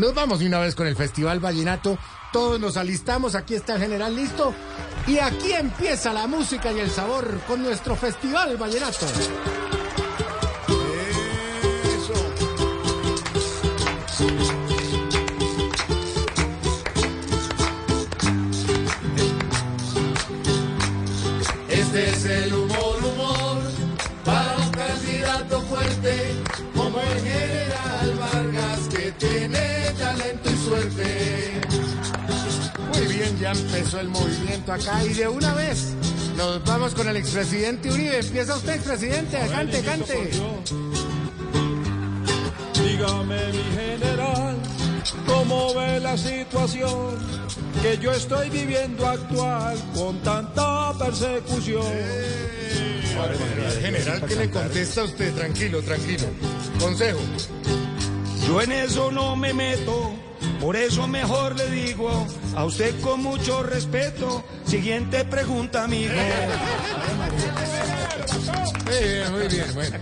Nos vamos de una vez con el Festival Vallenato. Todos nos alistamos, aquí está el general listo. Y aquí empieza la música y el sabor con nuestro Festival Vallenato. Ya empezó el movimiento acá y de una vez nos vamos con el expresidente Uribe. Empieza usted, expresidente, cante, cante. Dígame, mi general, cómo ve la situación que yo estoy viviendo actual con tanta persecución. General, ¿qué le contesta a usted? Tranquilo, tranquilo. Consejo. Yo en eso no me meto, por eso mejor le digo a usted con mucho respeto. Siguiente pregunta, amigo. Muy bien, muy bien, bueno.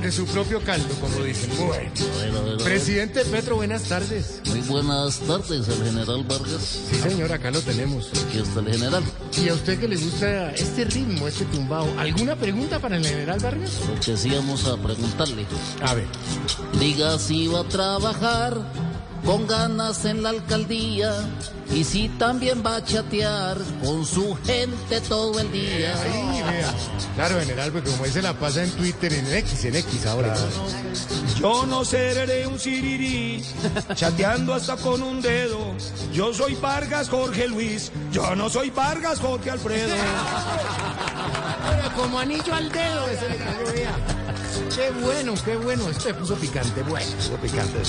De su propio caldo, como dicen. Bueno. Bueno, bueno, Presidente Petro, buenas tardes. Muy buenas tardes, el general Vargas. Sí, señor, acá lo tenemos. Aquí está el general. ¿Y a usted que le gusta este ritmo, este tumbao? ¿Alguna pregunta para el general Vargas? Lo que sí vamos a preguntarle. A ver. Diga si va a trabajar con ganas en la alcaldía y si también va a chatear con su gente todo el día. Ahí, vea. Claro, general, porque como dice la pasa en Twitter, en X, en X ahora. Yo no seré un sirirí, chateando hasta con un dedo. Yo soy Vargas Jorge Luis, yo no soy Vargas Jorge Alfredo. Pero como anillo al dedo, ese le. Qué bueno, qué bueno. Esto se puso picante, bueno, puso picante.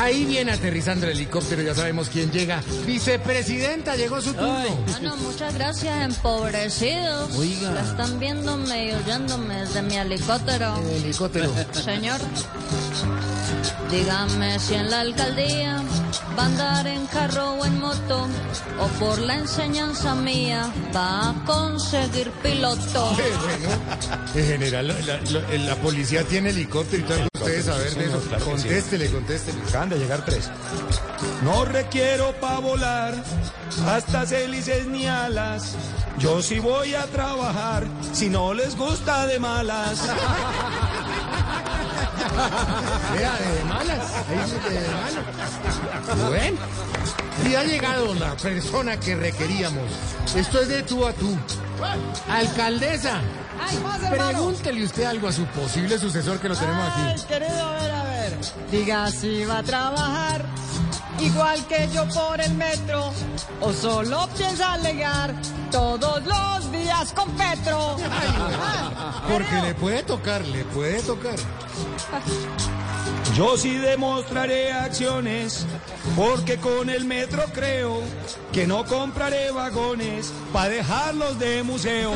Ahí viene aterrizando el helicóptero, ya sabemos quién llega. Vicepresidenta, llegó su turno. Bueno, muchas gracias, empobrecidos. Oiga. La están viéndome y oyéndome desde mi helicóptero. El helicóptero. Señor, dígame si en la alcaldía va a andar en carro o en moto, o por la enseñanza mía va a conseguir piloto. Bueno. En general, la, la- la policía tiene helicóptero y todo. Ustedes saber de eso. Contéstele, contéstele. Acaban de llegar tres. No requiero pa' volar, hasta hélices ni alas. Yo sí voy a trabajar, si no les gusta de malas. Vea, de malas. Ahí de malas. Bueno. Y ha llegado la persona que requeríamos. Esto es de tú a tú. Alcaldesa. Pregúntele usted algo a su posible sucesor que lo tenemos Ay, aquí. querido, a ver, a ver. Diga si va a trabajar igual que yo por el metro o solo piensa alegar todos los días con Petro. Porque le puede tocar, le puede tocar. Yo sí demostraré acciones, porque con el metro creo que no compraré vagones para dejarlos de museo.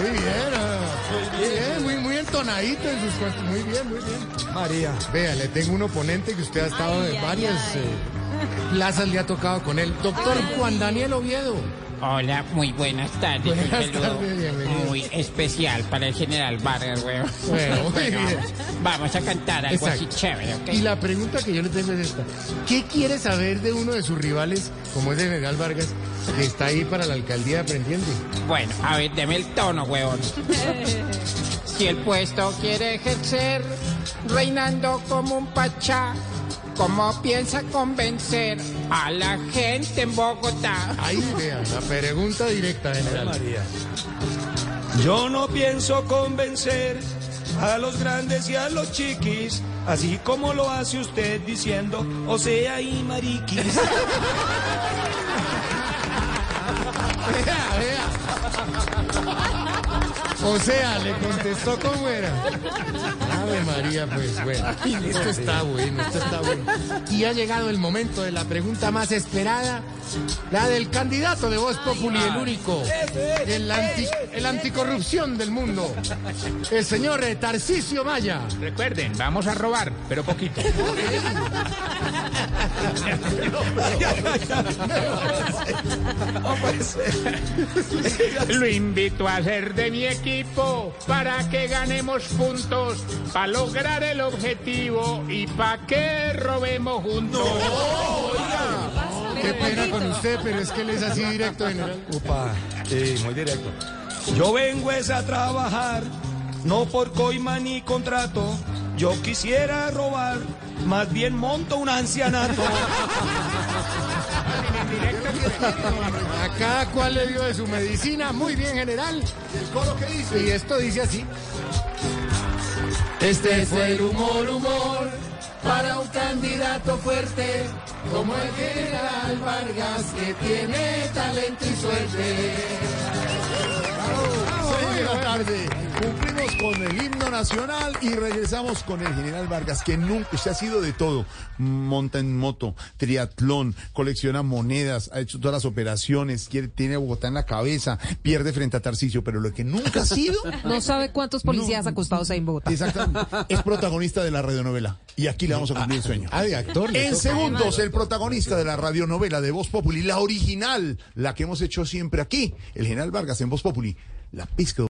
Muy bien, muy bien, muy, muy entonadito en sus cuentos. Muy bien, muy bien. María. Vea, le tengo un oponente que usted ha estado Ay, en ay, varias ay. eh, plazas, le ha tocado con él. Doctor Juan Daniel Oviedo. Hola, muy buenas tardes. Buenas Un saludo tardes. Muy especial para el general Vargas, weón. Bueno, muy bien. Vamos a cantar algo así chévere, ¿ok? Y la pregunta que yo le tengo es esta. ¿Qué quiere saber de uno de sus rivales, como es el general Vargas, que está ahí para la alcaldía aprendiendo? Bueno, a ver, deme el tono, weón. si el puesto quiere ejercer, reinando como un pachá, ¿cómo piensa convencer a la gente en Bogotá? Ahí, vea, la pregunta directa, general. Yo no pienso convencer a los grandes y a los chiquis, así como lo hace usted diciendo, o sea, y mariquis. Vea, vea. O sea, le contestó cómo era. Ave María, pues bueno. Esto está bueno, esto está bueno. Y ha llegado el momento de la pregunta más esperada, la del candidato de Voz Populi, el único, el, anti, el anticorrupción del mundo, el señor Tarcisio Maya. Recuerden, vamos a robar, pero poquito. Lo invito a ser de mi equipo. Equipo para que ganemos puntos, para lograr el objetivo y para que robemos juntos. Qué pena con usted, pero es que él es así directo, general. Upa, sí, muy directo. Yo vengo es a trabajar, no por coima ni contrato. Yo quisiera robar, más bien monto un ancianato. A cada cual le dio de su medicina. Muy bien, general. Y esto dice así. Este es el humor, humor, para un candidato fuerte, como el general Vargas, que tiene talento y suerte. La tarde. Cumplimos con el himno nacional y regresamos con el general Vargas, que nunca, usted ha sido de todo. Monta en moto, triatlón, colecciona monedas, ha hecho todas las operaciones, quiere, tiene a Bogotá en la cabeza, pierde frente a Tarcisio, pero lo que nunca ha sido, No sabe cuántos policías acostados hay en Bogotá. exactamente, es protagonista de la radionovela. Y aquí le vamos a cumplir el sueño. Ah, de actor. le En segundos, el protagonista de la radionovela de Voz Populi, la original, la que hemos hecho siempre aquí, el general Vargas en Voz Populi, la pizca.